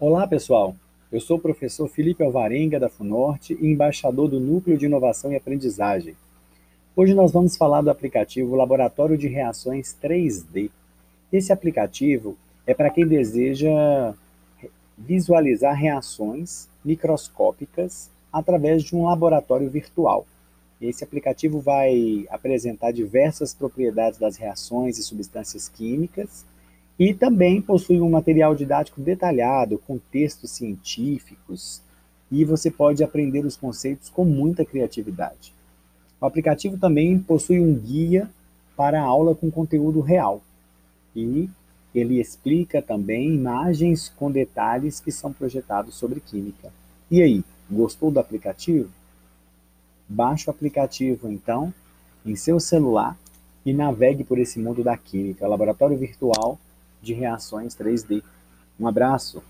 Olá, pessoal. Eu sou o professor Felipe Alvarenga, da FUNORTE, e embaixador do Núcleo de Inovação e Aprendizagem. Hoje nós vamos falar do aplicativo Laboratório de Reações 3D. Esse aplicativo é para quem deseja visualizar reações microscópicas através de um laboratório virtual. Esse aplicativo vai apresentar diversas propriedades das reações e substâncias químicas e também possui um material didático detalhado, com textos científicos, e você pode aprender os conceitos com muita criatividade. O aplicativo também possui um guia para a aula com conteúdo real. E ele explica também imagens com detalhes que são projetados sobre química. E aí, gostou do aplicativo? Baixe o aplicativo, então, em seu celular e navegue por esse mundo da química, laboratório virtual de reações 3D. Um abraço!